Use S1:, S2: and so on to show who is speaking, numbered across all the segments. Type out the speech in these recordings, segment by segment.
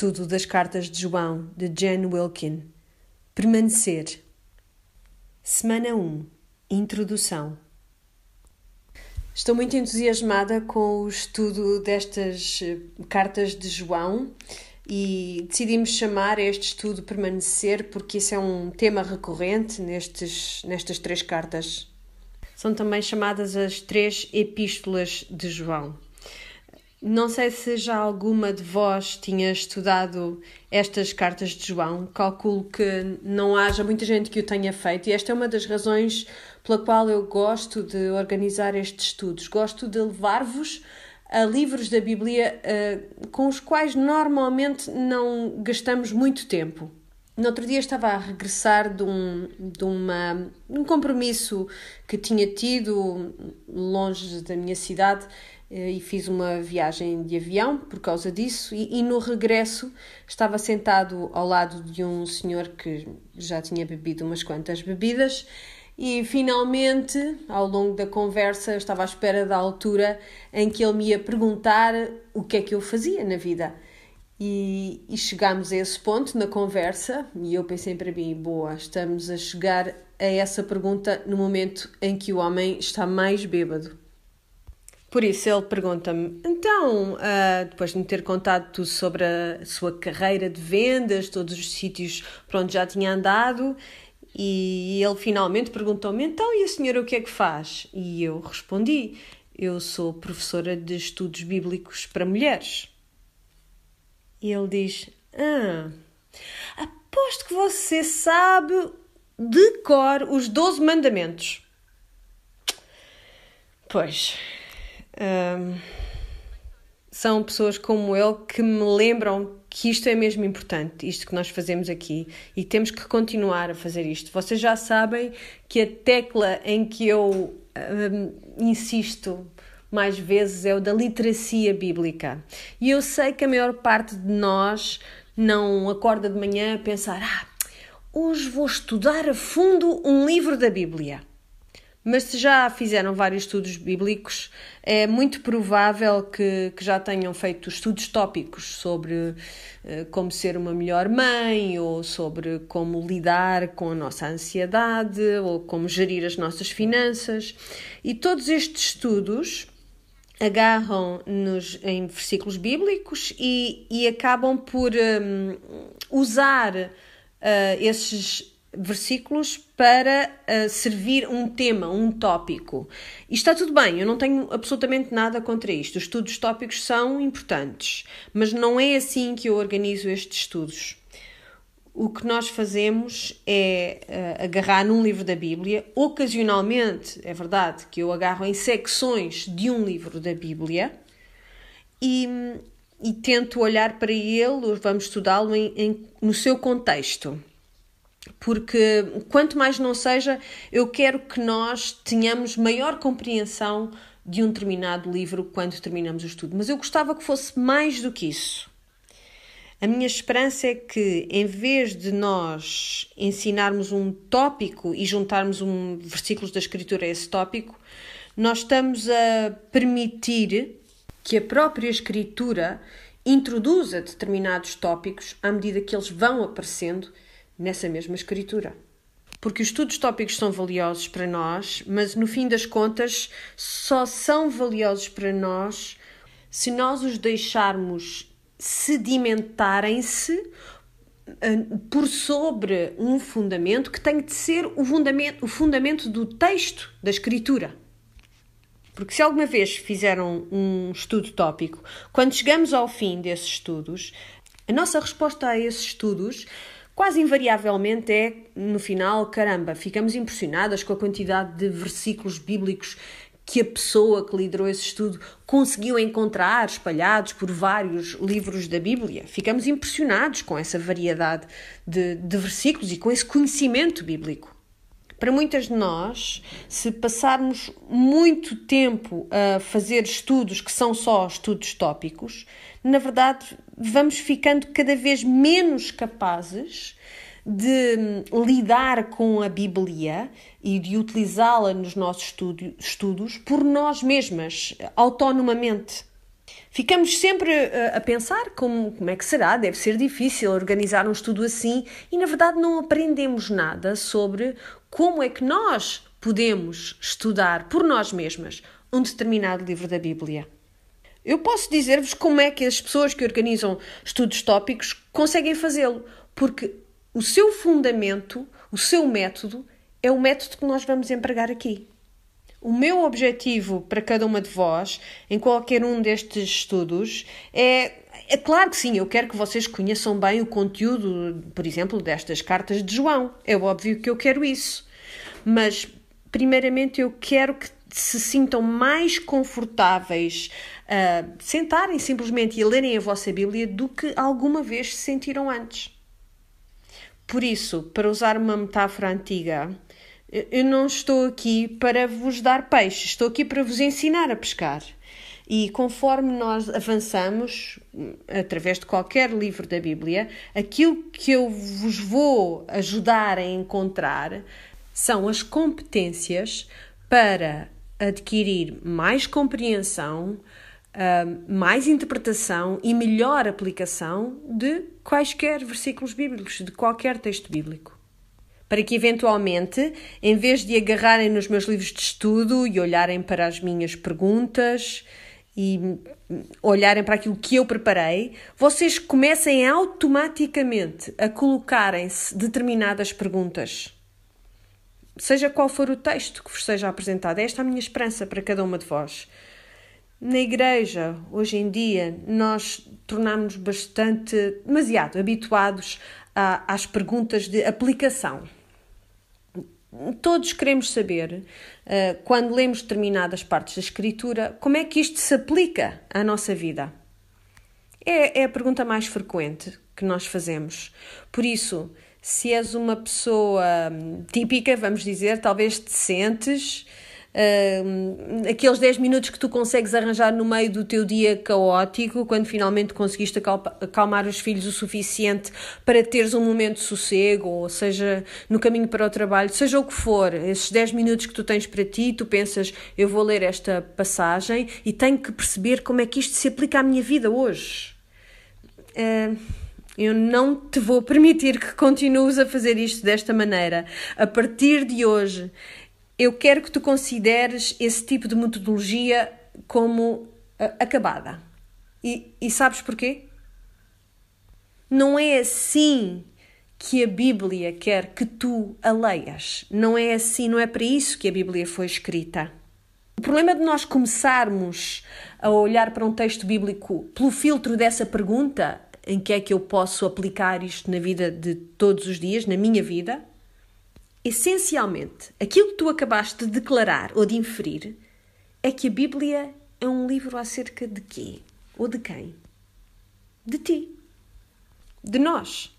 S1: Estudo das Cartas de João, de Jan Wilkin. Permanecer. Semana 1. Introdução. Estou muito entusiasmada com o estudo destas eh, cartas de João e decidimos chamar este estudo Permanecer porque isso é um tema recorrente nestes, nestas três cartas. São também chamadas as três epístolas de João. Não sei se já alguma de vós tinha estudado estas cartas de João. Calculo que não haja muita gente que o tenha feito, e esta é uma das razões pela qual eu gosto de organizar estes estudos. Gosto de levar-vos a livros da Bíblia uh, com os quais normalmente não gastamos muito tempo. No outro dia estava a regressar de um, de uma, um compromisso que tinha tido longe da minha cidade e fiz uma viagem de avião por causa disso. E, e, no regresso estava sentado ao lado de um senhor que já tinha bebido umas quantas bebidas. E finalmente ao longo da conversa estava à espera da altura em que ele me ia perguntar o que é que eu fazia na vida. E, e chegámos a esse ponto na conversa. E eu pensei para mim, boa, estamos a chegar a essa pergunta no momento em que o homem está mais bêbado por isso ele pergunta-me: então, uh, depois de me ter contado tudo sobre a sua carreira de vendas, todos os sítios por onde já tinha andado, e ele finalmente perguntou-me: então, e a senhora o que é que faz? E eu respondi: eu sou professora de estudos bíblicos para mulheres. E ele diz: ah, aposto que você sabe de cor os 12 mandamentos. Pois, um, são pessoas como ele que me lembram que isto é mesmo importante, isto que nós fazemos aqui, e temos que continuar a fazer isto. Vocês já sabem que a tecla em que eu um, insisto mais vezes é o da literacia bíblica. E eu sei que a maior parte de nós não acorda de manhã a pensar: ah, hoje vou estudar a fundo um livro da Bíblia. Mas se já fizeram vários estudos bíblicos, é muito provável que, que já tenham feito estudos tópicos sobre uh, como ser uma melhor mãe, ou sobre como lidar com a nossa ansiedade, ou como gerir as nossas finanças. E todos estes estudos agarram-nos em versículos bíblicos e, e acabam por um, usar uh, esses versículos para uh, servir um tema, um tópico. E está tudo bem, eu não tenho absolutamente nada contra isto. Os estudos tópicos são importantes, mas não é assim que eu organizo estes estudos. O que nós fazemos é uh, agarrar num livro da Bíblia, ocasionalmente, é verdade, que eu agarro em secções de um livro da Bíblia e, e tento olhar para ele, vamos estudá-lo no seu contexto porque quanto mais não seja, eu quero que nós tenhamos maior compreensão de um determinado livro quando terminamos o estudo. Mas eu gostava que fosse mais do que isso. A minha esperança é que, em vez de nós ensinarmos um tópico e juntarmos um versículos da Escritura a esse tópico, nós estamos a permitir que a própria Escritura introduza determinados tópicos à medida que eles vão aparecendo nessa mesma escritura. Porque os estudos tópicos são valiosos para nós, mas no fim das contas só são valiosos para nós se nós os deixarmos sedimentarem-se eh, por sobre um fundamento que tem de ser o fundamento, o fundamento do texto da escritura. Porque se alguma vez fizeram um estudo tópico, quando chegamos ao fim desses estudos, a nossa resposta a esses estudos quase invariavelmente é, no final, caramba, ficamos impressionadas com a quantidade de versículos bíblicos que a pessoa que liderou esse estudo conseguiu encontrar espalhados por vários livros da Bíblia. Ficamos impressionados com essa variedade de, de versículos e com esse conhecimento bíblico. Para muitas de nós, se passarmos muito tempo a fazer estudos que são só estudos tópicos, na verdade vamos ficando cada vez menos capazes de lidar com a Bíblia e de utilizá-la nos nossos estudos por nós mesmas, autonomamente. Ficamos sempre a, a pensar como, como é que será, deve ser difícil organizar um estudo assim e, na verdade, não aprendemos nada sobre como é que nós podemos estudar por nós mesmas um determinado livro da Bíblia. Eu posso dizer-vos como é que as pessoas que organizam estudos tópicos conseguem fazê-lo, porque o seu fundamento, o seu método, é o método que nós vamos empregar aqui. O meu objetivo para cada uma de vós, em qualquer um destes estudos, é. É claro que sim, eu quero que vocês conheçam bem o conteúdo, por exemplo, destas cartas de João. É óbvio que eu quero isso. Mas, primeiramente, eu quero que se sintam mais confortáveis a sentarem simplesmente e lerem a vossa Bíblia do que alguma vez se sentiram antes. Por isso, para usar uma metáfora antiga, eu não estou aqui para vos dar peixe, estou aqui para vos ensinar a pescar. E conforme nós avançamos, através de qualquer livro da Bíblia, aquilo que eu vos vou ajudar a encontrar são as competências para adquirir mais compreensão, ah, mais interpretação e melhor aplicação de quaisquer versículos bíblicos, de qualquer texto bíblico para que eventualmente, em vez de agarrarem nos meus livros de estudo e olharem para as minhas perguntas e olharem para aquilo que eu preparei, vocês comecem automaticamente a colocarem-se determinadas perguntas. Seja qual for o texto que vos seja apresentado, esta é a minha esperança para cada uma de vós. Na igreja, hoje em dia, nós tornamos bastante, demasiado habituados a, às perguntas de aplicação. Todos queremos saber, uh, quando lemos determinadas partes da Escritura, como é que isto se aplica à nossa vida. É, é a pergunta mais frequente que nós fazemos. Por isso, se és uma pessoa hum, típica, vamos dizer, talvez te sentes uh, aqueles 10 minutos que tu consegues arranjar no meio do teu dia caótico, quando finalmente conseguiste acalmar os filhos o suficiente para teres um momento de sossego, ou seja, no caminho para o trabalho, seja o que for, esses 10 minutos que tu tens para ti, tu pensas, eu vou ler esta passagem e tenho que perceber como é que isto se aplica à minha vida hoje. Uh, eu não te vou permitir que continues a fazer isto desta maneira. A partir de hoje, eu quero que tu consideres esse tipo de metodologia como uh, acabada. E, e sabes porquê? Não é assim que a Bíblia quer que tu a leias. Não é assim, não é para isso que a Bíblia foi escrita. O problema de nós começarmos a olhar para um texto bíblico pelo filtro dessa pergunta, em que é que eu posso aplicar isto na vida de todos os dias, na minha vida, Essencialmente, aquilo que tu acabaste de declarar ou de inferir é que a Bíblia é um livro acerca de quê? Ou de quem? De ti. De nós.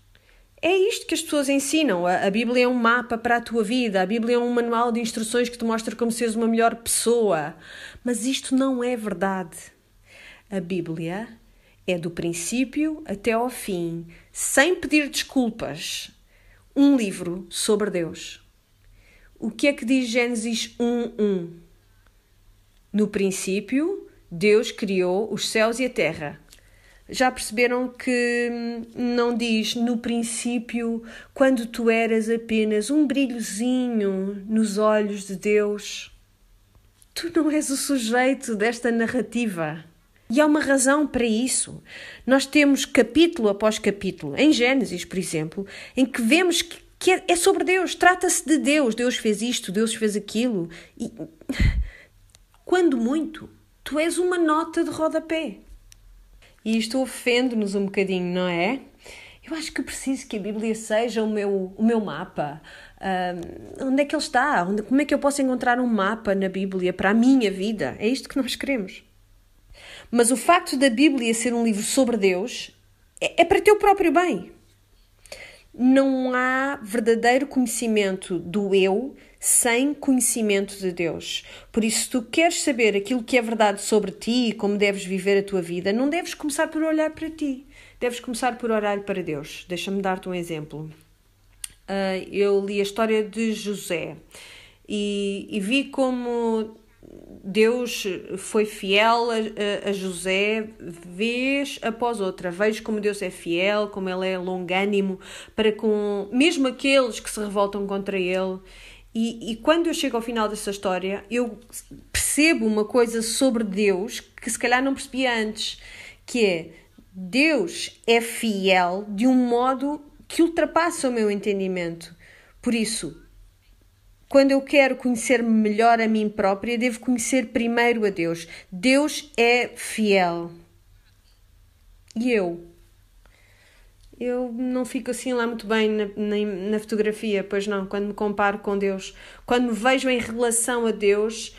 S1: É isto que as pessoas ensinam. A Bíblia é um mapa para a tua vida, a Bíblia é um manual de instruções que te mostra como seres uma melhor pessoa. Mas isto não é verdade. A Bíblia é do princípio até ao fim, sem pedir desculpas, um livro sobre Deus. O que é que diz Gênesis 1:1? No princípio, Deus criou os céus e a terra. Já perceberam que hum, não diz no princípio, quando tu eras apenas um brilhozinho nos olhos de Deus? Tu não és o sujeito desta narrativa. E há uma razão para isso. Nós temos capítulo após capítulo, em Gênesis, por exemplo, em que vemos que, que é, é sobre Deus, trata-se de Deus. Deus fez isto, Deus fez aquilo. E quando muito, tu és uma nota de rodapé. E isto ofende-nos um bocadinho, não é? Eu acho que preciso que a Bíblia seja o meu, o meu mapa. Onde é que ele está? Onde, como é que eu posso encontrar um mapa na Bíblia para a minha vida? É isto que nós queremos. Mas o facto da Bíblia ser um livro sobre Deus é, é para teu próprio bem. Não há verdadeiro conhecimento do eu sem conhecimento de Deus. Por isso, se tu queres saber aquilo que é verdade sobre ti e como deves viver a tua vida, não deves começar por olhar para ti. Deves começar por olhar para Deus. Deixa-me dar-te um exemplo. Uh, eu li a história de José e, e vi como Deus foi fiel a, a, José vez após outra. Vejo como Deus é fiel, como Ele é longânimo para com mesmo aqueles que se revoltam contra Ele. E, e quando eu chego ao final dessa história, eu percebo uma coisa sobre Deus que se calhar não percebia antes, que é Deus é fiel de um modo que ultrapassa o meu entendimento. Por isso, quando eu quero conhecer melhor a mim própria, devo conhecer primeiro a Deus. Deus é fiel. E eu? Eu não fico assim lá muito bem na, na, na, fotografia, pois não, quando me comparo com Deus. Quando me vejo em relação a Deus,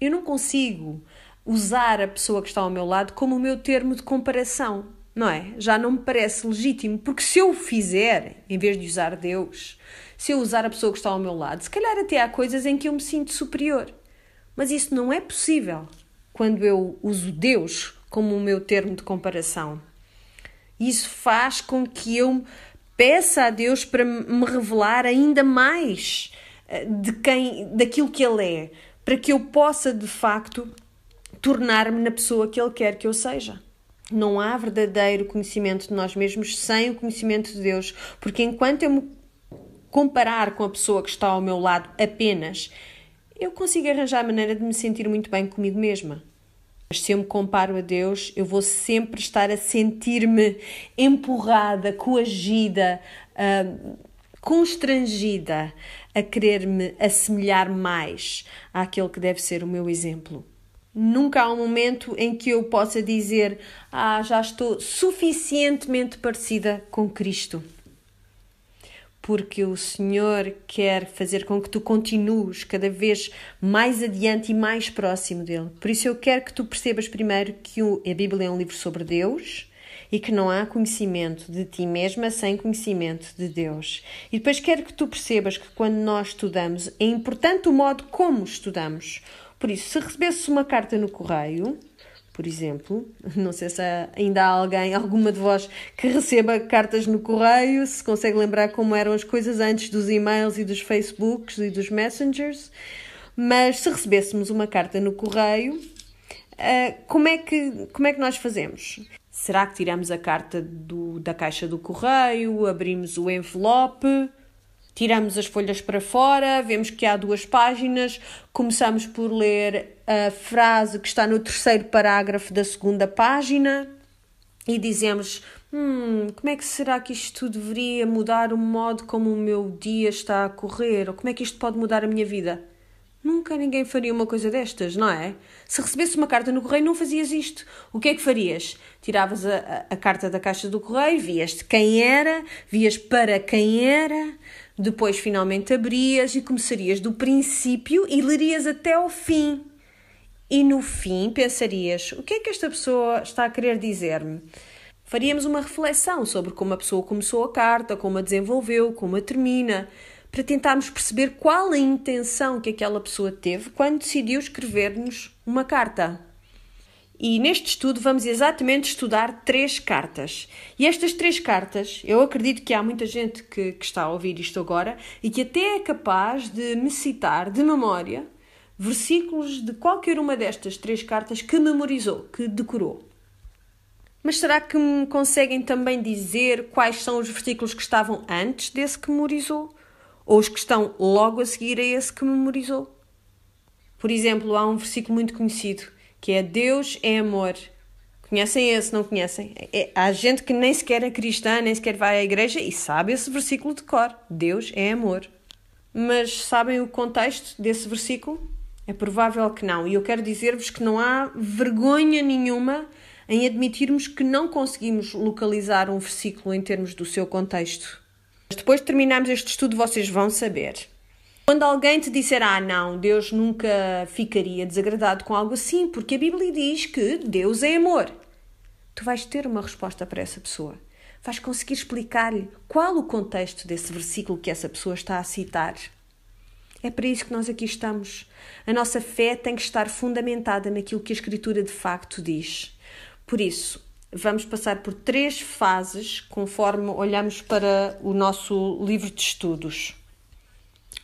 S1: eu não consigo usar a pessoa que está ao meu lado como o meu termo de comparação, não é? Já não me parece legítimo, porque se eu fizer, em vez de usar Deus, se eu usar a pessoa que está ao meu lado, se calhar até há coisas em que eu me sinto superior. Mas isso não é possível quando eu uso Deus como o meu termo de comparação. Isso faz com que eu peça a Deus para me revelar ainda mais eh, de quem, daquilo que Ele é, para que eu possa de facto tornar-me na pessoa que Ele quer que eu seja. Não há verdadeiro conhecimento de nós mesmos sem o conhecimento de Deus, porque enquanto eu me comparar com a pessoa que está ao meu lado apenas, eu consigo arranjar a maneira de me sentir muito bem comigo mesma. Mas se eu me comparo a Deus, eu vou sempre estar a sentir-me empurrada, coagida, uh, constrangida a querer-me assemelhar mais àquele que deve ser o meu exemplo. Nunca há um momento em que eu possa dizer: Ah, já estou suficientemente parecida com Cristo porque o Senhor quer fazer com que tu continues cada vez mais adiante e mais próximo dele. Por isso eu quero que tu percebas primeiro que a Bíblia é um livro sobre Deus e que não há conhecimento de ti mesma sem conhecimento de Deus. E depois quero que tu percebas que quando nós estudamos é importante o modo como estudamos. Por isso, se recebesses uma carta no correio, por exemplo. Não sei se ainda há alguém, alguma de vós, que receba cartas no correio, se consegue lembrar como eram as coisas antes dos e-mails e dos Facebooks e dos Messengers. Mas se recebêssemos uma carta no correio, eh, como é que, como é que nós fazemos? Será que tiramos a carta do, da caixa do correio, abrimos o envelope, tiramos as folhas para fora, vemos que há duas páginas, começamos por ler a frase que está no terceiro parágrafo da segunda página e dizemos: Hum, como é que será que isto deveria mudar o modo como o meu dia está a correr? Ou como é que isto pode mudar a minha vida? Nunca ninguém faria uma coisa destas, não é? Se recebesse uma carta no correio, não fazias isto. O que é que farias? Tiravas a, a, a carta da caixa do correio, vias de quem era, vias para quem era, depois finalmente abrias e começarias do princípio e lerias até ao fim. E no fim pensarias: o que é que esta pessoa está a querer dizer-me? Faríamos uma reflexão sobre como a pessoa começou a carta, como a desenvolveu, como a termina, para tentarmos perceber qual a intenção que aquela pessoa teve quando decidiu escrever-nos uma carta. E neste estudo vamos exatamente estudar três cartas. E estas três cartas, eu acredito que há muita gente que, que está a ouvir isto agora e que até é capaz de me citar de memória versículos de qualquer uma destas três cartas que memorizou, que decorou. Mas será que me conseguem também dizer quais são os versículos que estavam antes desse que memorizou? Ou os que estão logo a seguir a esse que memorizou? Por exemplo, há um versículo muito conhecido que é Deus é amor. Conhecem esse, não conhecem? É, há gente que nem sequer é cristã, nem sequer vai à igreja e sabe esse versículo de cor. Deus é amor. Mas sabem o contexto desse versículo? É provável que não. E eu quero dizer-vos que não há vergonha nenhuma em admitirmos que não conseguimos localizar um versículo em termos do seu contexto. Depois de terminarmos este estudo, vocês vão saber. Quando alguém te disser, ah, não, Deus nunca ficaria desagradado com algo assim, porque a Bíblia diz que Deus é amor, tu vais ter uma resposta para essa pessoa. Vais conseguir explicar-lhe qual o contexto desse versículo que essa pessoa está a citar. É para isso que nós aqui estamos. A nossa fé tem que estar fundamentada naquilo que a Escritura de facto diz. Por isso, vamos passar por três fases conforme olhamos para o nosso livro de estudos.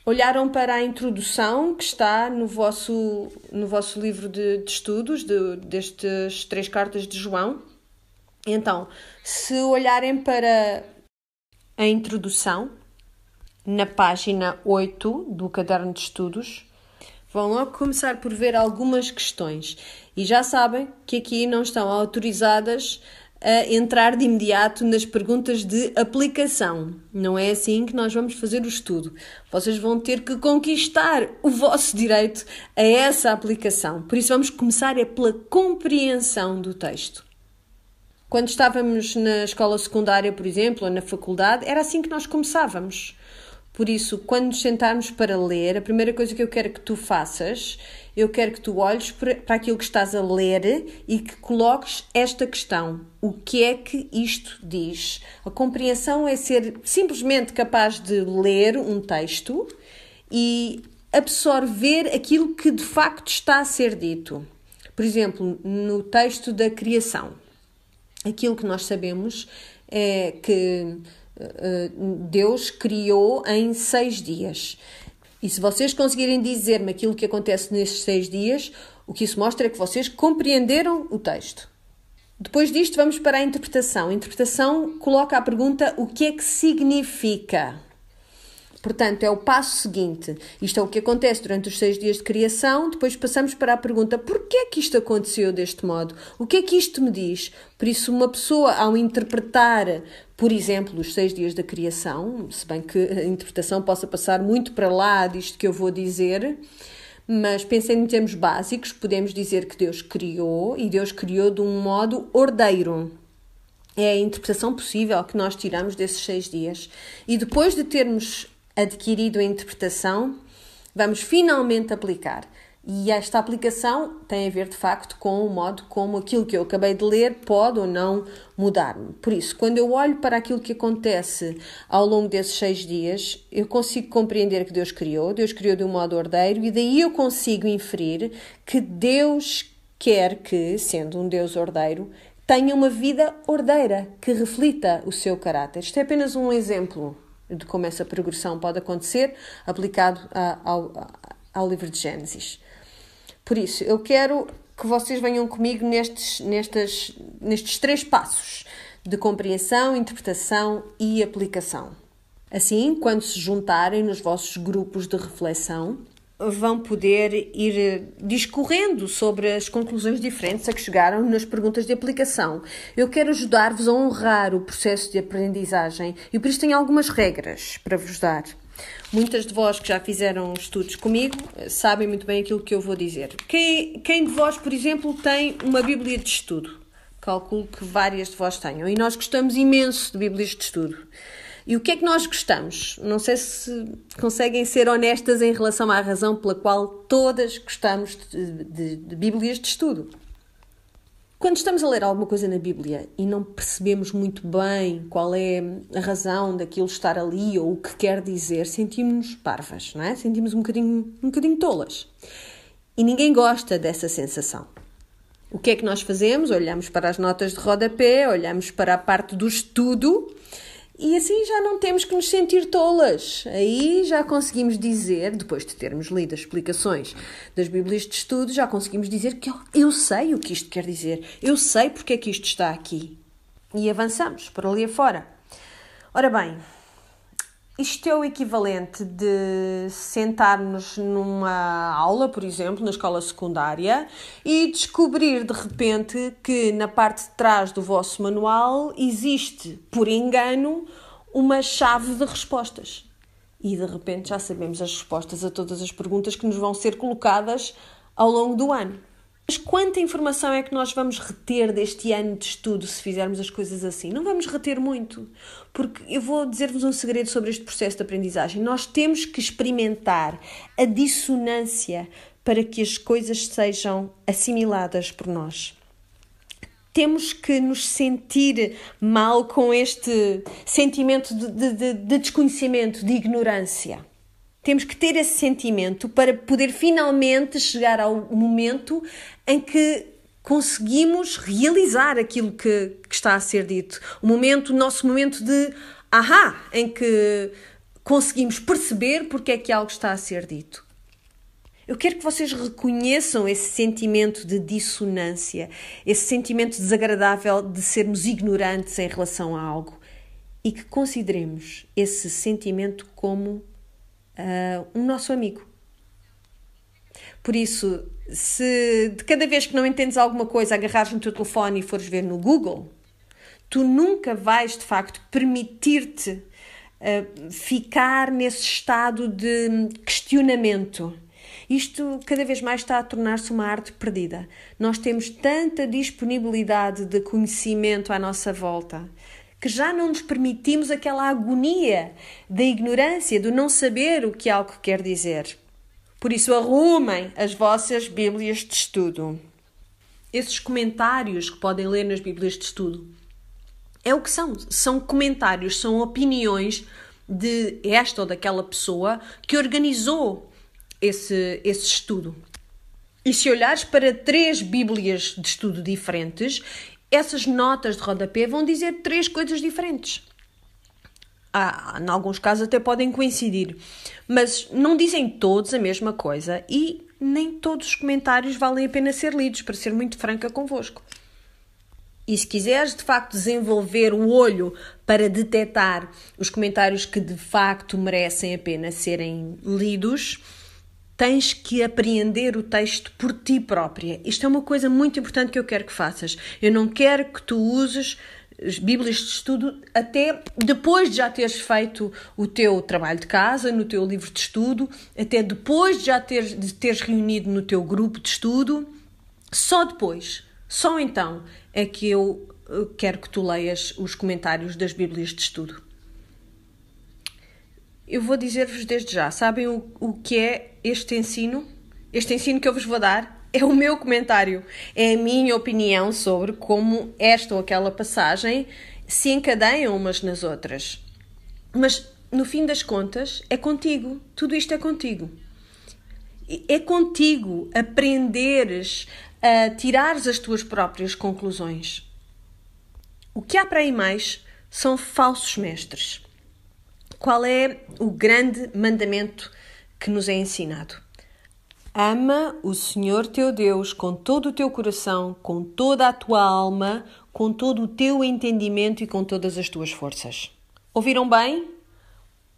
S1: Olharam para a introdução que está no vosso, no vosso livro de, de estudos, de, três cartas de João. Então, se olharem para a introdução, na página 8 do caderno de estudos, vão logo começar por ver algumas questões. E já sabem que aqui não estão autorizadas a entrar de imediato nas perguntas de aplicação. Não é assim que nós vamos fazer o estudo. Vocês vão ter que conquistar o vosso direito a essa aplicação. Por isso, vamos começar é pela compreensão do texto. Quando estávamos na escola secundária, por exemplo, ou na faculdade, era assim que nós começávamos. Por isso, quando nos sentarmos para ler, a primeira coisa que eu quero que tu faças, eu quero que tu olhes para aquilo que estás a ler e que coloques esta questão: o que é que isto diz? A compreensão é ser simplesmente capaz de ler um texto e absorver aquilo que de facto está a ser dito. Por exemplo, no texto da criação, aquilo que nós sabemos é que eh, Deus criou em seis dias. E se vocês conseguirem dizer-me aquilo que acontece nesses seis dias, o que isso mostra é que vocês compreenderam o texto. Depois disto, vamos para a interpretação. A interpretação coloca a pergunta: o que é que significa? Portanto, é o passo seguinte. Isto é o que acontece durante os seis dias de criação. Depois passamos para a pergunta: porquê é que isto aconteceu deste modo? O que é que isto me diz? Por isso, uma pessoa, ao interpretar, por exemplo, os seis dias da criação, se bem que a interpretação possa passar muito para lá disto que eu vou dizer, mas pensando em termos básicos, podemos dizer que Deus criou e Deus criou de um modo ordeiro. É a interpretação possível que nós tiramos desses seis dias. E depois de termos adquirido a interpretação, vamos finalmente aplicar. E esta aplicação tem a ver de facto com o modo como aquilo que eu acabei de ler pode ou não mudar-me. Por isso, quando eu olho para aquilo que acontece ao longo desses seis dias, eu consigo compreender que Deus criou, Deus criou de um modo ordeiro, e daí eu consigo inferir que Deus quer que, sendo um Deus ordeiro, tenha uma vida ordeira que reflita o seu caráter. Isto é apenas um exemplo de como essa progressão pode acontecer aplicado a, ao, ao livro de Gênesis. Por isso, eu quero que vocês venham comigo nestes, nestes, nestes três passos de compreensão, interpretação e aplicação. Assim, quando se juntarem nos vossos grupos de reflexão, vão poder ir discorrendo sobre as conclusões diferentes a que chegaram nas perguntas de aplicação. Eu quero ajudar-vos a honrar o processo de aprendizagem e por isso tenho algumas regras para vos dar. Muitas de vós que já fizeram estudos comigo sabem muito bem aquilo que eu vou dizer. Quem, quem de vós, por exemplo, tem uma Bíblia de estudo? Calculo que várias de vós tenham. E nós gostamos imenso de Bíblias de estudo. E o que é que nós gostamos? Não sei se conseguem ser honestas em relação à razão pela qual todas gostamos de, de, de Bíblias de estudo. Quando estamos a ler alguma coisa na Bíblia e não percebemos muito bem qual é a razão daquilo estar ali ou o que quer dizer, sentimos-nos parvas, não é? Sentimos um bocadinho, um bocadinho tolas. E ninguém gosta dessa sensação. O que é que nós fazemos? Olhamos para as notas de rodapé, olhamos para a parte do estudo e assim já não temos que nos sentir tolas. Aí já conseguimos dizer, depois de termos lido as explicações das Bíblias de estudo, já conseguimos dizer que eu sei o que isto quer dizer, eu sei porque é que isto está aqui. E avançamos por ali afora. Ora bem, isto é o equivalente de sentarmos numa aula, por exemplo, na escola secundária, e descobrir de repente que na parte de trás do vosso manual existe, por engano, uma chave de respostas. E de repente já sabemos as respostas a todas as perguntas que nos vão ser colocadas ao longo do ano. Mas quanta informação é que nós vamos reter deste ano de estudo se fizermos as coisas assim? Não vamos reter muito, porque eu vou dizer-vos um segredo sobre este processo de aprendizagem. Nós temos que experimentar a dissonância para que as coisas sejam assimiladas por nós. Temos que nos sentir mal com este sentimento de, de, de desconhecimento, de ignorância. Temos que ter esse sentimento para poder finalmente chegar ao momento em que conseguimos realizar aquilo que, que está a ser dito. O momento, o nosso momento de ahá, em que conseguimos perceber porque é que algo está a ser dito. Eu quero que vocês reconheçam esse sentimento de dissonância, esse sentimento desagradável de sermos ignorantes em relação a algo e que consideremos esse sentimento como uh, um nosso amigo. Por isso, se de cada vez que não entendes alguma coisa agarrares no teu telefone e fores ver no Google, tu nunca vais de facto permitir-te uh, ficar nesse estado de questionamento. Isto cada vez mais está a tornar-se uma arte perdida. Nós temos tanta disponibilidade de conhecimento à nossa volta que já não nos permitimos aquela agonia da ignorância, do não saber o que algo quer dizer. Por isso, arrumem as vossas Bíblias de estudo. Esses comentários que podem ler nas Bíblias de estudo é o que são. São comentários, são opiniões de esta ou daquela pessoa que organizou esse, esse estudo. E se olhares para três Bíblias de estudo diferentes, essas notas de rodapé vão dizer três coisas diferentes. Ah, em alguns casos até podem coincidir, mas não dizem todos a mesma coisa e nem todos os comentários valem a pena ser lidos, para ser muito franca convosco. E se quiseres de facto desenvolver o olho para detectar os comentários que de facto merecem a pena serem lidos, tens que apreender o texto por ti própria. Isto é uma coisa muito importante que eu quero que faças. Eu não quero que tu uses as Bíblias de estudo até depois de já teres feito o teu trabalho de casa, no teu livro de estudo, até depois de já teres, de teres reunido no teu grupo de estudo. Só depois, só então, é que eu quero que tu leias os comentários das Bíblias de estudo. Eu vou dizer-vos desde já, sabem o, o que é este ensino? Este ensino que eu vos vou dar é o meu comentário, é a minha opinião sobre como esta ou aquela passagem se encadeiam umas nas outras. Mas no fim das contas, é contigo, tudo isto é contigo. É contigo aprenderes a tirares as tuas próprias conclusões. O que há para aí mais são falsos mestres. Qual é o grande mandamento que nos é ensinado? Ama o Senhor teu Deus com todo o teu coração, com toda a tua alma, com todo o teu entendimento e com todas as tuas forças. Ouviram bem?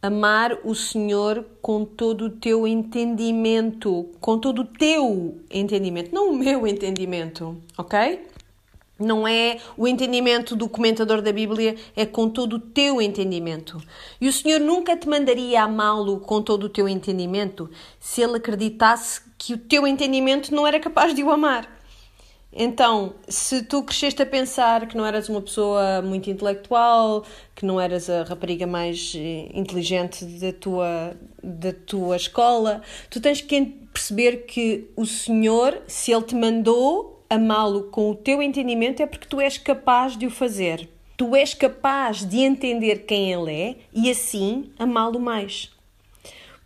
S1: Amar o Senhor com todo o teu entendimento, com todo o teu entendimento, não o meu entendimento, ok? Não é o entendimento do comentador da Bíblia, é com todo o teu entendimento. E o Senhor nunca te mandaria amá-lo com todo o teu entendimento se ele acreditasse que o teu entendimento não era capaz de o amar. Então, se tu cresceste a pensar que não eras uma pessoa muito intelectual, que não eras a rapariga mais eh, inteligente da tua, da tua escola, tu tens que perceber que o Senhor, se Ele te mandou amá-lo com o teu entendimento é porque tu és capaz de o fazer. Tu és capaz de entender quem ele é e assim amá-lo mais.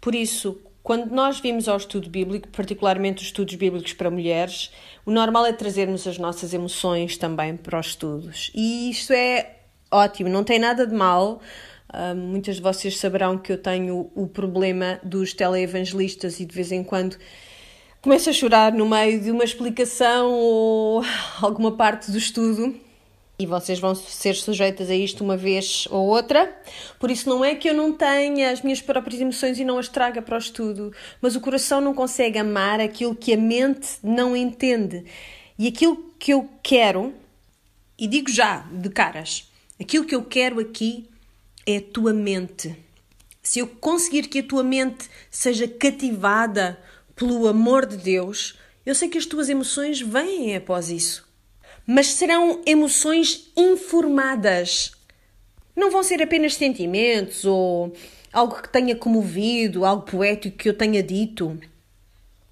S1: Por isso, quando nós vimos ao estudo bíblico, particularmente os estudos bíblicos para mulheres, o normal é trazermos as nossas emoções também para os estudos. E isto é ótimo, não tem nada de mal. Uh, muitas de vocês saberão que eu tenho o problema dos teleevangelistas e de vez em quando começo a chorar no meio de uma explicação ou alguma parte do estudo e vocês vão ser sujeitas a isto uma vez ou outra. Por isso, não é que eu não tenha as minhas próprias emoções e não as traga para o estudo, mas o coração não consegue amar aquilo que a mente não entende. E aquilo que eu quero, e digo já de caras, aquilo que eu quero aqui é a tua mente. Se eu conseguir que a tua mente seja cativada pelo amor de Deus, eu sei que as tuas emoções vêm após isso. Mas serão emoções informadas. Não vão ser apenas sentimentos ou algo que tenha comovido, algo poético que eu tenha dito.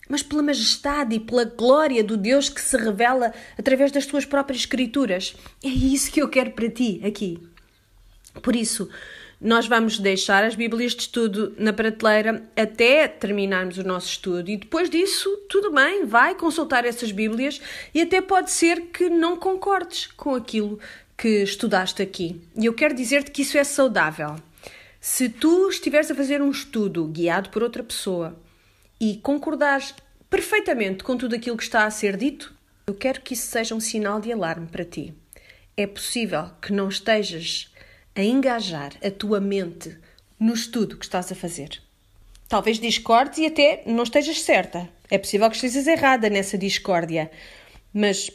S1: Mas pela majestade e pela glória do Deus que se revela através das tuas próprias escrituras. É isso que eu quero para ti aqui. Por isso, nós vamos deixar as Bíblias de estudo na prateleira até terminarmos o nosso estudo e depois disso, tudo bem, vai consultar essas Bíblias e até pode ser que não concordes com aquilo que estudaste aqui. E eu quero dizer-te que isso é saudável. Se tu estiveres a fazer um estudo guiado por outra pessoa e concordares perfeitamente com tudo aquilo que está a ser dito, eu quero que isso seja um sinal de alarme para ti. É possível que não estejas a engajar a tua mente no estudo que estás a fazer. Talvez discordes e até não estejas certa. É possível que estejas errada nessa discórdia. Mas,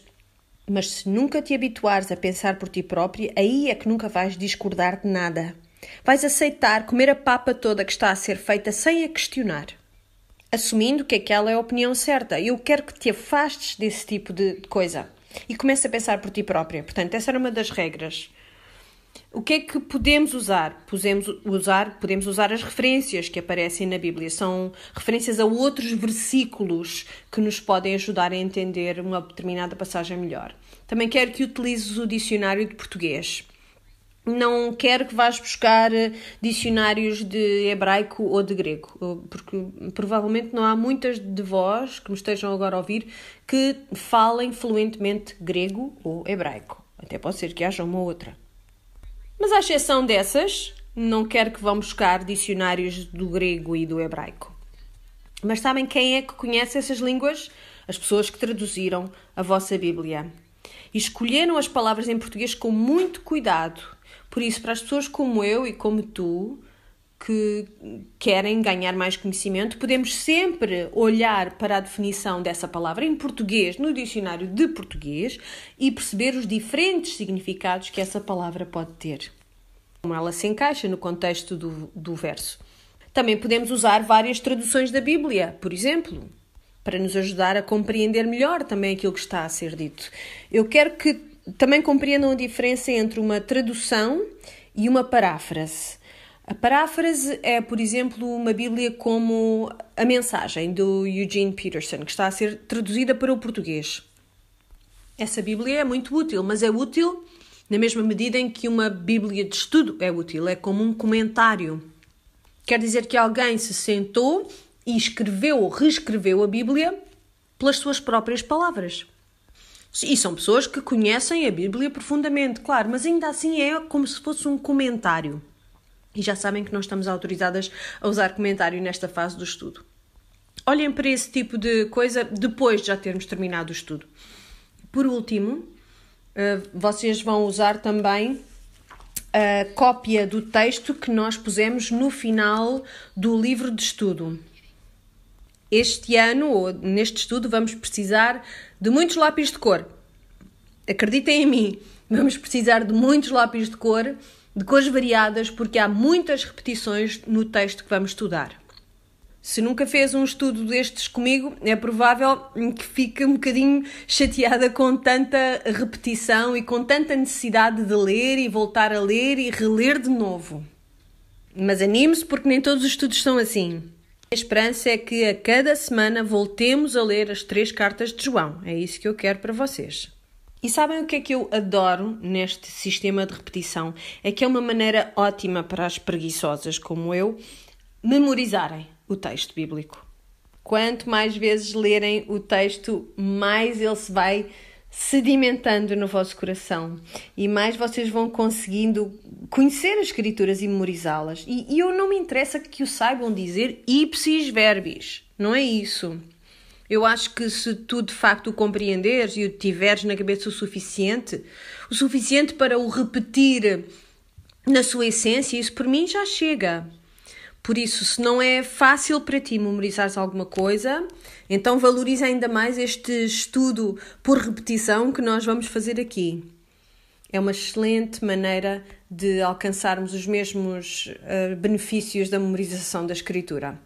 S1: mas se nunca te habituares a pensar por ti própria, aí é que nunca vais discordar de nada. Vais aceitar comer a papa toda que está a ser feita sem a questionar. Assumindo que aquela é a opinião certa. Eu quero que te afastes desse tipo de coisa e comece a pensar por ti própria. Portanto, essa era uma das regras. O que é que podemos usar? Podemos usar, podemos usar as referências que aparecem na Bíblia. São referências a outros versículos que nos podem ajudar a entender uma determinada passagem melhor. Também quero que utilizes o dicionário de português. Não quero que vás buscar dicionários de hebraico ou de grego, porque provavelmente não há muitas de vós que me estejam agora a ouvir que falem fluentemente grego ou hebraico. Até pode ser que haja uma outra. Mas à exceção dessas, não quero que vão buscar dicionários do grego e do hebraico. Mas sabem quem é que conhece essas línguas? As pessoas que traduziram a vossa Bíblia. E escolheram as palavras em português com muito cuidado. Por isso, para as pessoas como eu e como tu, que querem ganhar mais conhecimento, podemos sempre olhar para a definição dessa palavra em português, no dicionário de português, e perceber os diferentes significados que essa palavra pode ter. Como ela se encaixa no contexto do, do verso. Também podemos usar várias traduções da Bíblia, por exemplo, para nos ajudar a compreender melhor também aquilo que está a ser dito. Eu quero que também compreendam a diferença entre uma tradução e uma paráfrase. A paráfrase é, por exemplo, uma Bíblia como a mensagem do Eugene Peterson, que está a ser traduzida para o português. Essa Bíblia é muito útil, mas é útil na mesma medida em que uma Bíblia de estudo é útil, é como um comentário. Quer dizer que alguém se sentou e escreveu ou reescreveu a Bíblia pelas suas próprias palavras. E são pessoas que conhecem a Bíblia profundamente, claro, mas ainda assim é como se fosse um comentário. E já sabem que não estamos autorizadas a usar comentário nesta fase do estudo. Olhem para esse tipo de coisa depois de já termos terminado o estudo. Por último, eh, vocês vão usar também a cópia do texto que nós pusemos no final do livro de estudo. Este ano, ou neste estudo, vamos precisar de muitos lápis de cor. Acreditem em mim, vamos precisar de muitos lápis de cor de cores variadas, porque há muitas repetições no texto que vamos estudar. Se nunca fez um estudo destes comigo, é provável que fique um bocadinho chateada com tanta repetição e com tanta necessidade de ler e voltar a ler e reler de novo. Mas anime-se porque nem todos os estudos são assim. A esperança é que a cada semana voltemos a ler as três cartas de João. É isso que eu quero para vocês. E sabem o que é que eu adoro neste sistema de repetição? É que é uma maneira ótima para as preguiçosas como eu memorizarem o texto bíblico. Quanto mais vezes lerem o texto, mais ele se vai sedimentando no vosso coração e mais vocês vão conseguindo conhecer as escrituras e memorizá-las. E, e eu não me interessa que o saibam dizer ipsis verbis, não é isso. Eu acho que se tu de facto o compreenderes e o tiveres na cabeça o suficiente, o suficiente para o repetir na sua essência, isso por mim já chega. Por isso, se não é fácil para ti memorizar alguma coisa, então valoriza ainda mais este estudo por repetição que nós vamos fazer aqui. É uma excelente maneira de alcançarmos os mesmos uh, benefícios da memorização da escritura.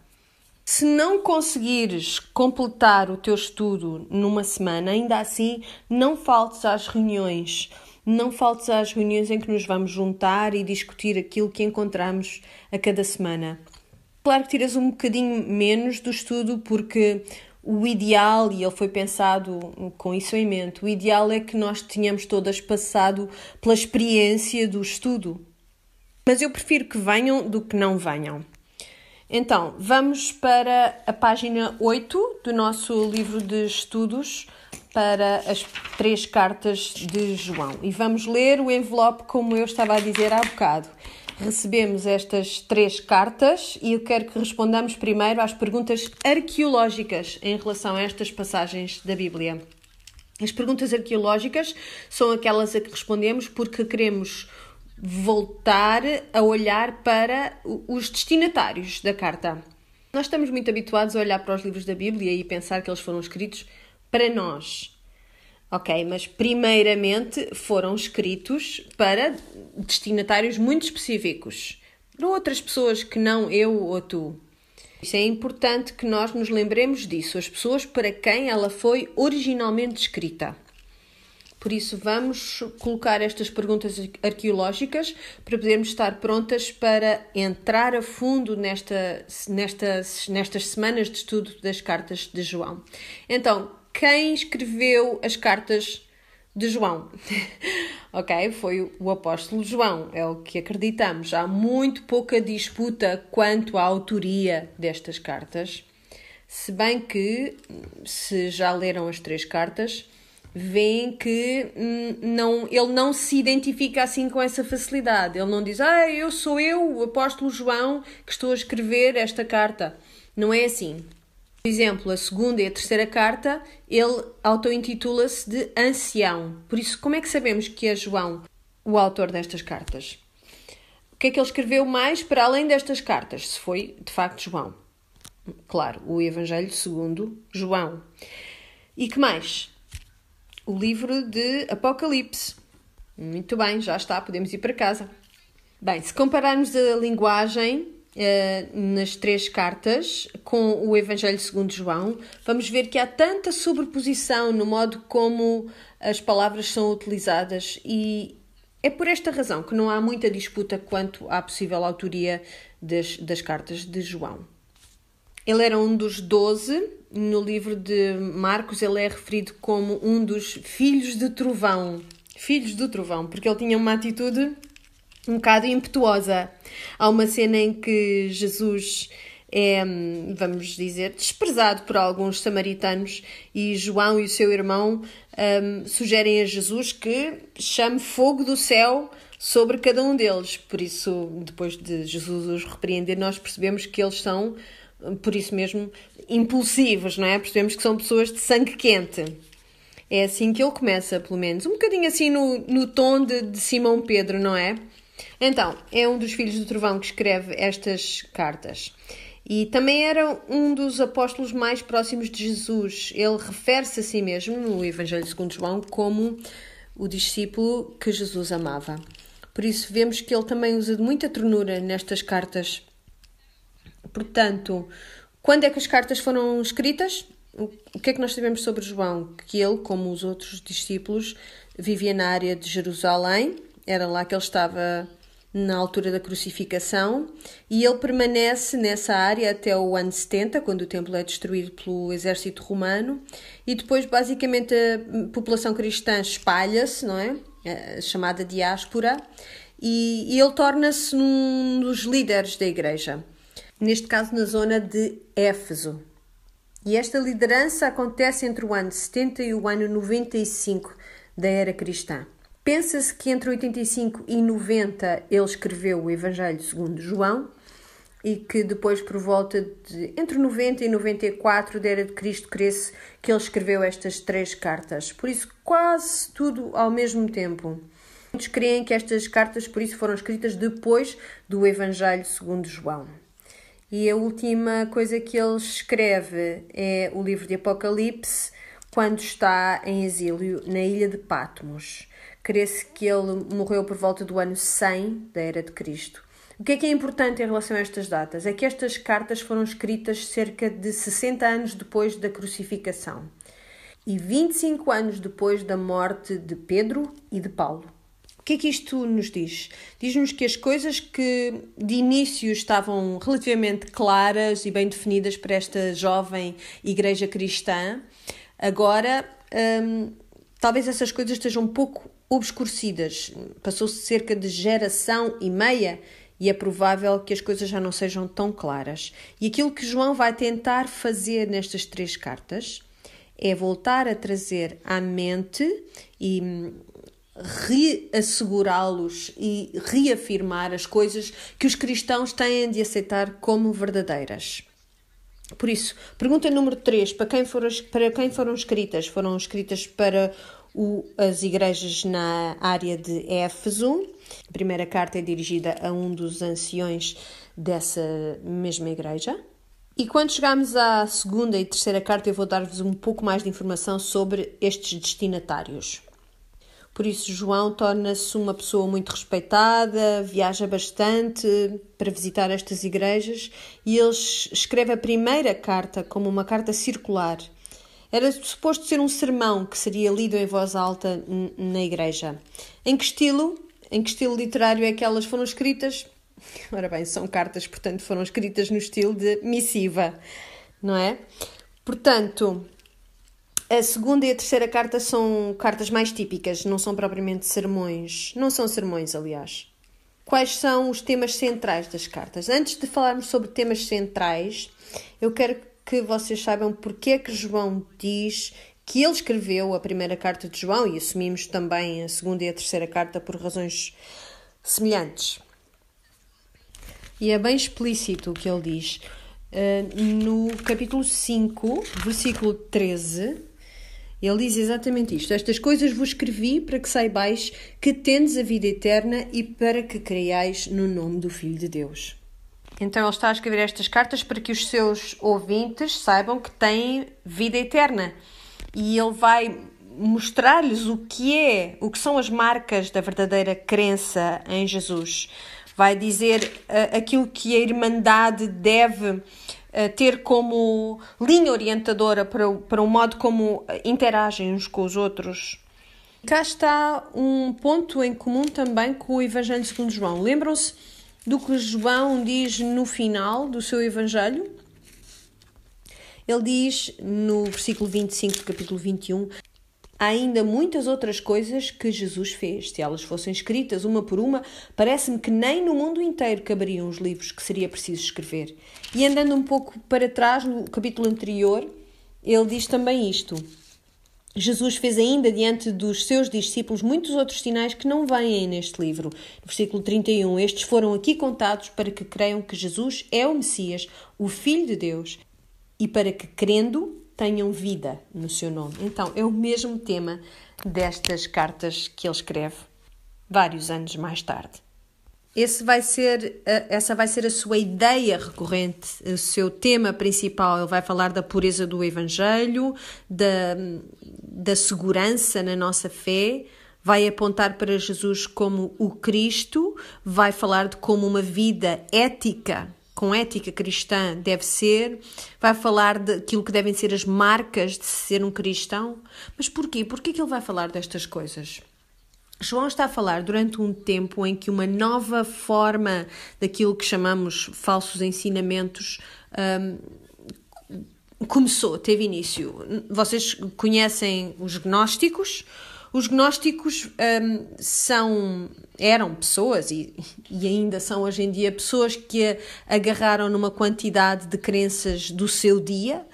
S1: Se não conseguires completar o teu estudo numa semana, ainda assim, não faltes às reuniões. Não faltes às reuniões em que nos vamos juntar e discutir aquilo que encontramos a cada semana. Claro que tiras um bocadinho menos do estudo, porque o ideal, e ele foi pensado com isso em mente, o ideal é que nós tenhamos todas passado pela experiência do estudo. Mas eu prefiro que venham do que não venham. Então, vamos para a página 8 do nosso livro de estudos para as três cartas de João. E vamos ler o envelope como eu estava a dizer há bocado. recebemos estas três cartas e eu quero que respondamos primeiro às perguntas arqueológicas em relação a estas passagens da Bíblia. As perguntas arqueológicas são aquelas a que respondemos porque queremos voltar a olhar para os destinatários da carta. Nós estamos muito habituados a olhar para os livros da Bíblia e pensar que eles foram escritos para nós. Ok, mas primeiramente foram escritos para destinatários muito específicos, para outras pessoas que não eu ou tu. Isso é importante que nós nos lembremos disso, as pessoas para quem ela foi originalmente escrita. Por isso, vamos colocar estas perguntas arqueológicas para podermos estar prontas para entrar a fundo nesta, nestas, nestas semanas de estudo das cartas de João. Então, quem escreveu as cartas de João? ok? Foi o apóstolo João, é o que acreditamos. Há muito pouca disputa quanto à autoria destas cartas, se bem que, se já leram as três cartas, veem que hum, não, ele não se identifica assim com essa facilidade. Ele não diz, ah, eu sou eu, o apóstolo João, que estou a escrever esta carta. Não é assim. Por exemplo, a segunda e a terceira carta, ele auto-intitula-se de ancião. Por isso, como é que sabemos que é João o autor destas cartas? O que é que ele escreveu mais para além destas cartas? Se foi, de facto, João. Claro, o Evangelho segundo João. E que mais? O livro de Apocalipse. Muito bem, já está, podemos ir para casa. Bem, se compararmos a linguagem uh, nas três cartas com o Evangelho segundo João, vamos ver que há tanta sobreposição no modo como as palavras são utilizadas e é por esta razão que não há muita disputa quanto à possível autoria das, das cartas de João. Ele era um dos doze no livro de Marcos ele é referido como um dos filhos de trovão. Filhos do trovão, porque ele tinha uma atitude um bocado impetuosa. Há uma cena em que Jesus é, vamos dizer, desprezado por alguns samaritanos e João e o seu irmão um, sugerem a Jesus que chame fogo do céu sobre cada um deles. Por isso, depois de Jesus os repreender, nós percebemos que eles são por isso mesmo, impulsivos, não é? Percebemos que são pessoas de sangue quente. É assim que ele começa, pelo menos. Um bocadinho assim no, no tom de, de Simão Pedro, não é? Então, é um dos filhos do trovão que escreve estas cartas. E também era um dos apóstolos mais próximos de Jesus. Ele refere-se a si mesmo, no Evangelho segundo João, como o discípulo que Jesus amava. Por isso, vemos que ele também usa de muita ternura nestas cartas Portanto, quando é que as cartas foram escritas? O que é que nós sabemos sobre João? Que ele, como os outros discípulos, vivia na área de Jerusalém, era lá que ele estava na altura da crucificação, e ele permanece nessa área até o ano 70, quando o templo é destruído pelo exército romano, e depois, basicamente, a população cristã espalha-se, não é? A chamada diáspora, e, e ele torna-se um dos líderes da igreja neste caso na zona de Éfeso. E esta liderança acontece entre o ano 70 e o ano 95 da era cristã. Pensa-se que entre 85 e 90 ele escreveu o Evangelho segundo João e que depois por volta de entre 90 e 94 da era de Cristo cresce que ele escreveu estas três cartas. Por isso quase tudo ao mesmo tempo. Muitos creem que estas cartas por isso foram escritas depois do Evangelho segundo João. E a última coisa que ele escreve é o livro de Apocalipse, quando está em exílio na ilha de Patmos. Crê-se que ele morreu por volta do ano 100 da Era de Cristo. O que é que é importante em relação a estas datas? É que estas cartas foram escritas cerca de 60 anos depois da crucificação e 25 anos depois da morte de Pedro e de Paulo que é que isto nos diz? Diz-nos que as coisas que de início estavam relativamente claras e bem definidas para esta jovem igreja cristã, agora hum, talvez essas coisas estejam um pouco obscurecidas. Passou-se cerca de geração e meia e é provável que as coisas já não sejam tão claras. E aquilo que João vai tentar fazer nestas três cartas é voltar a trazer à mente e hum, reassegurá-los e reafirmar as coisas que os cristãos têm de aceitar como verdadeiras. Por isso, pergunta número 3: para quem foram, para quem foram escritas? Foram escritas para o, as igrejas na área de Éfeso. A primeira carta é dirigida a um dos anciões dessa mesma igreja. E quando chegarmos à segunda e terceira carta, eu vou dar-vos um pouco mais de informação sobre estes destinatários. Por isso, João torna-se uma pessoa muito respeitada, viaja bastante para visitar estas igrejas e ele escreve a primeira carta como uma carta circular. Era suposto ser um sermão que seria lido em voz alta na igreja. Em que estilo? Em que estilo literário é que elas foram escritas? Ora bem, são cartas, portanto, foram escritas no estilo de missiva, não é? Portanto, a segunda e a terceira carta são cartas mais típicas, não são propriamente sermões. Não são sermões, aliás. Quais são os temas centrais das cartas? Antes de falarmos sobre temas centrais, eu quero que vocês saibam porque é que João diz que ele escreveu a primeira carta de João e assumimos também a segunda e a terceira carta por razões semelhantes. E é bem explícito o que ele diz. Uh, no capítulo 5, versículo 13, ele diz exatamente isto: Estas coisas vos escrevi para que saibais que tendes a vida eterna e para que creiais no nome do Filho de Deus. Então ele está a escrever estas cartas para que os seus ouvintes saibam que têm vida eterna. E ele vai mostrar-lhes o que é, o que são as marcas da verdadeira crença em Jesus. Vai dizer uh, aquilo que a Irmandade deve ter como linha orientadora para o, para o modo como interagem uns com os outros. Cá está um ponto em comum também com o Evangelho segundo João. Lembram-se do que João diz no final do seu Evangelho? Ele diz no versículo 25 do capítulo 21 Há ainda muitas outras coisas que Jesus fez. Se elas fossem escritas uma por uma, parece-me que nem no mundo inteiro caberiam os livros que seria preciso escrever. E andando um pouco para trás, no capítulo anterior, ele diz também isto. Jesus fez ainda diante dos seus discípulos muitos outros sinais que não vêm neste livro. No versículo 31, estes foram aqui contados para que creiam que Jesus é o Messias, o Filho de Deus, e para que, crendo, tenham vida no seu nome. Então, é o mesmo tema destas cartas que ele escreve vários anos mais tarde. Vai ser, essa vai ser a sua ideia recorrente, o seu tema principal. Ele vai falar da pureza do Evangelho, da, da segurança na nossa fé, vai apontar para Jesus como o Cristo, vai falar de como uma vida ética com ética cristã deve ser, vai falar daquilo que devem ser as marcas de ser um cristão. Mas porquê? Porquê que ele vai falar destas coisas? João está a falar durante um tempo em que uma nova forma daquilo que chamamos falsos ensinamentos um, começou, teve início. Vocês conhecem os gnósticos? Os gnósticos um, são, eram pessoas e, e ainda são hoje em dia pessoas que agarraram numa quantidade de crenças do seu dia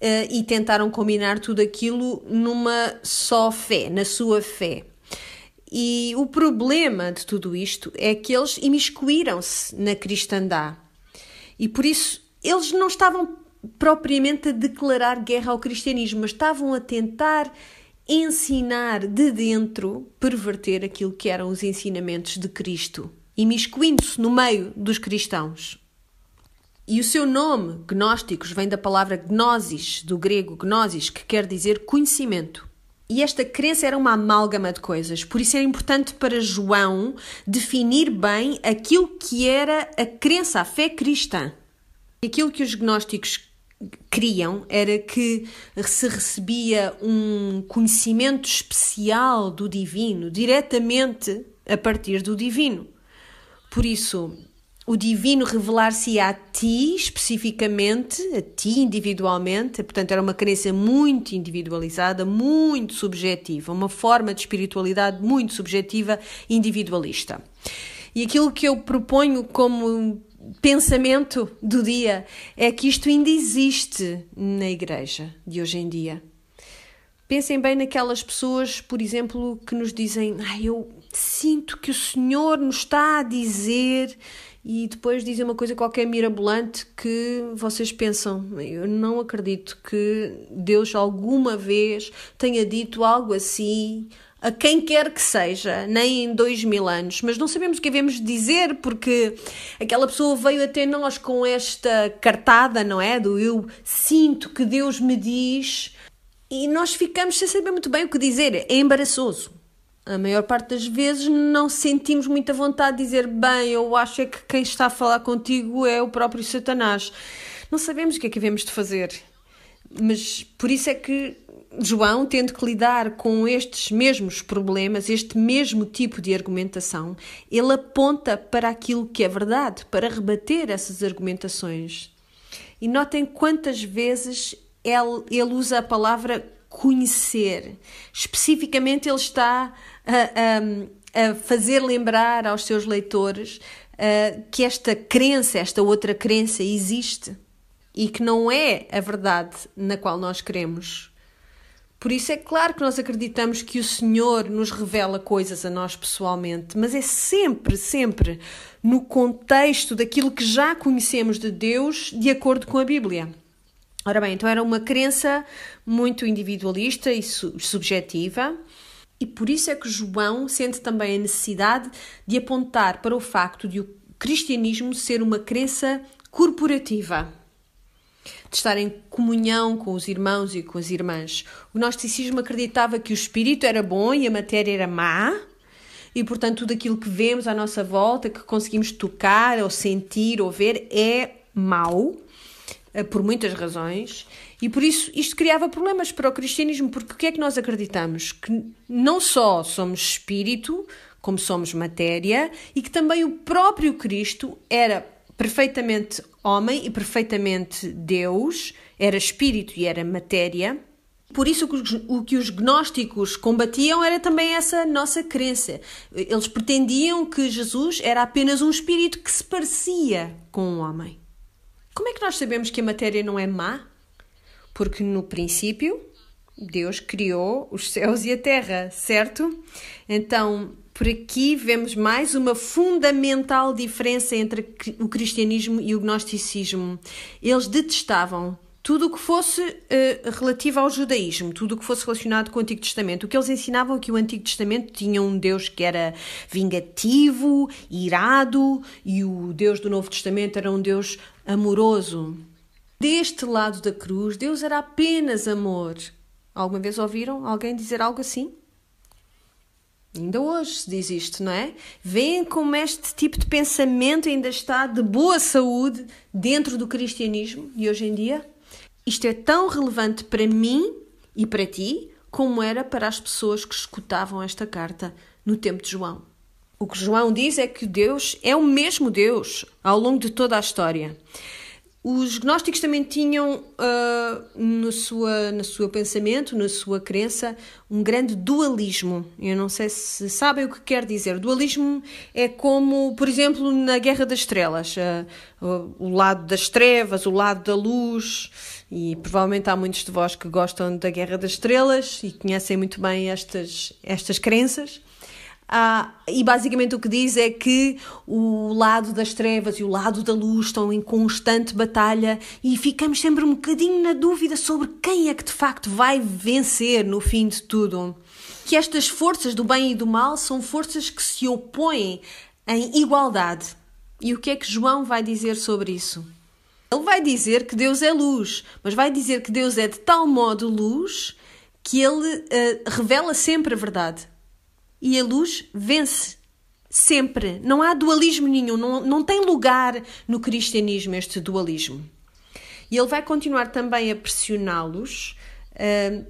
S1: uh, e tentaram combinar tudo aquilo numa só fé, na sua fé. E o problema de tudo isto é que eles imiscuíram-se na cristandade. E por isso eles não estavam propriamente a declarar guerra ao cristianismo, mas estavam a tentar ensinar de dentro, perverter aquilo que eram os ensinamentos de Cristo, imiscuindo-se no meio dos cristãos. E o seu nome, gnósticos, vem da palavra gnosis, do grego gnosis, que quer dizer conhecimento. E esta crença era uma amálgama de coisas, por isso era importante para João definir bem aquilo que era a crença, a fé cristã. Aquilo que os gnósticos queriam era que se recebia um conhecimento especial do divino, diretamente a partir do divino. Por isso, o divino revelar-se a ti especificamente, a ti individualmente, portanto, era uma crença muito individualizada, muito subjetiva, uma forma de espiritualidade muito subjetiva, individualista. E aquilo que eu proponho como pensamento do dia é que isto ainda existe na igreja de hoje em dia. Pensem bem naquelas pessoas, por exemplo, que nos dizem: ah, Eu sinto que o Senhor nos está a dizer, e depois dizem uma coisa qualquer mirabolante que vocês pensam: Eu não acredito que Deus alguma vez tenha dito algo assim a quem quer que seja, nem em dois mil anos, mas não sabemos o que devemos dizer porque aquela pessoa veio até nós com esta cartada, não é? Do eu sinto que Deus me diz e nós ficamos sem saber muito bem o que dizer. É embaraçoso. A maior parte das vezes não sentimos muita vontade de dizer bem, eu acho é que quem está a falar contigo é o próprio Satanás. Não sabemos o que é que devemos de fazer. Mas por isso é que João, tendo que lidar com estes mesmos problemas, este mesmo tipo de argumentação, ele aponta para aquilo que é verdade, para rebater essas argumentações. E notem quantas vezes ele, ele usa a palavra conhecer. Especificamente, ele está a, a, a fazer lembrar aos seus leitores que esta crença, esta outra crença, existe e que não é a verdade na qual nós queremos. Por isso é claro que nós acreditamos que o Senhor nos revela coisas a nós pessoalmente, mas é sempre, sempre no contexto daquilo que já conhecemos de Deus de acordo com a Bíblia. Ora bem, então era uma crença muito individualista e subjetiva, e por isso é que João sente também a necessidade de apontar para o facto de o cristianismo ser uma crença corporativa, de estar em comunhão com os irmãos e com as irmãs. O gnosticismo acreditava que o espírito era bom e a matéria era má, e portanto tudo aquilo que vemos à nossa volta, que conseguimos tocar ou sentir ou ver, é mau eh, por muitas razões, e por isso isto criava problemas para o cristianismo, porque o que é que nós acreditamos? Que não só somos espírito, como somos matéria, e que também o próprio Cristo era perfeitamente homem e perfeitamente Deus, era espírito e era matéria. Por isso, o que os gnósticos combatiam era também essa nossa crença. Eles pretendiam que Jesus era apenas um espírito que se parecia com um homem. Como é que nós sabemos que a matéria não é má? Porque no princípio Deus criou os céus e a terra, certo? Então, por aqui vemos mais uma fundamental diferença entre o cristianismo e o gnosticismo. Eles detestavam tudo o que fosse uh, relativo ao judaísmo, tudo o que fosse relacionado com o Antigo Testamento. O que eles ensinavam é que o Antigo Testamento tinha um Deus que era vingativo, irado, e o Deus do Novo Testamento era um Deus amoroso. Deste lado da cruz, Deus era apenas amor. Alguma vez ouviram alguém dizer algo assim? Ainda hoje se diz isto, não é? Veem como este tipo de pensamento ainda está de boa saúde dentro do cristianismo de hoje em dia? Isto é tão relevante para mim e para ti como era para as pessoas que escutavam esta carta no tempo de João. O que João diz é que Deus é o mesmo Deus ao longo de toda a história. Os gnósticos também tinham uh, no, sua, no seu pensamento, na sua crença, um grande dualismo. Eu não sei se sabem o que quer dizer. Dualismo é como, por exemplo, na Guerra das Estrelas: uh, o lado das trevas, o lado da luz. E provavelmente há muitos de vós que gostam da Guerra das Estrelas e conhecem muito bem estas, estas crenças. Ah, e basicamente o que diz é que o lado das trevas e o lado da luz estão em constante batalha e ficamos sempre um bocadinho na dúvida sobre quem é que de facto vai vencer no fim de tudo. Que estas forças do bem e do mal são forças que se opõem em igualdade. E o que é que João vai dizer sobre isso? Ele vai dizer que Deus é luz, mas vai dizer que Deus é de tal modo luz que ele uh, revela sempre a verdade e a luz vence. Sempre. Não há dualismo nenhum. Não, não tem lugar no cristianismo este dualismo. E ele vai continuar também a pressioná-los, uh,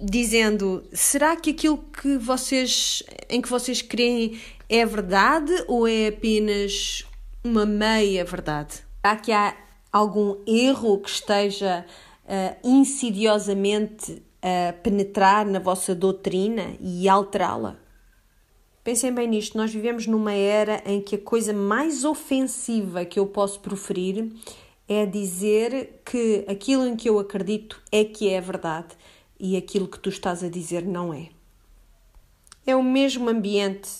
S1: dizendo: será que aquilo que vocês, em que vocês creem é verdade ou é apenas uma meia verdade? Será que há algum erro que esteja uh, insidiosamente a penetrar na vossa doutrina e alterá-la? Pensem bem nisto, nós vivemos numa era em que a coisa mais ofensiva que eu posso proferir é dizer que aquilo em que eu acredito é que é verdade. e aquilo que tu estás a dizer não é. É o mesmo ambiente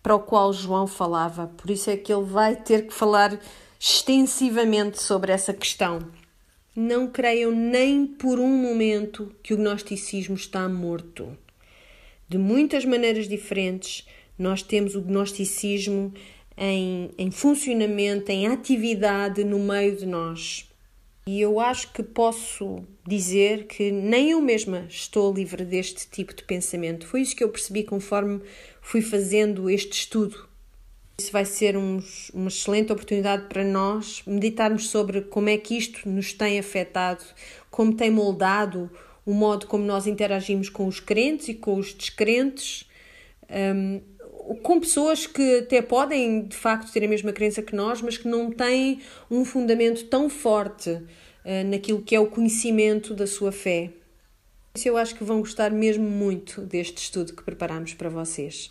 S1: para o qual João falava, por isso é que ele vai ter que falar extensivamente sobre essa questão. Não creiam nem por um momento que o gnosticismo está morto. De muitas maneiras diferentes, nós temos o gnosticismo em, em funcionamento, em atividade no meio de nós. E eu acho que posso dizer que nem eu mesma estou livre deste tipo de pensamento. Foi isso que eu percebi conforme fui fazendo este estudo. Isso vai ser um, uma excelente oportunidade para nós meditarmos sobre como é que isto nos tem afetado, como tem moldado o modo como nós interagimos com os crentes e com os descrentes. Um, com pessoas que até podem de facto ter a mesma crença que nós, mas que não têm um fundamento tão forte uh, naquilo que é o conhecimento da sua fé. Isso eu acho que vão gostar mesmo muito deste estudo que preparamos para vocês.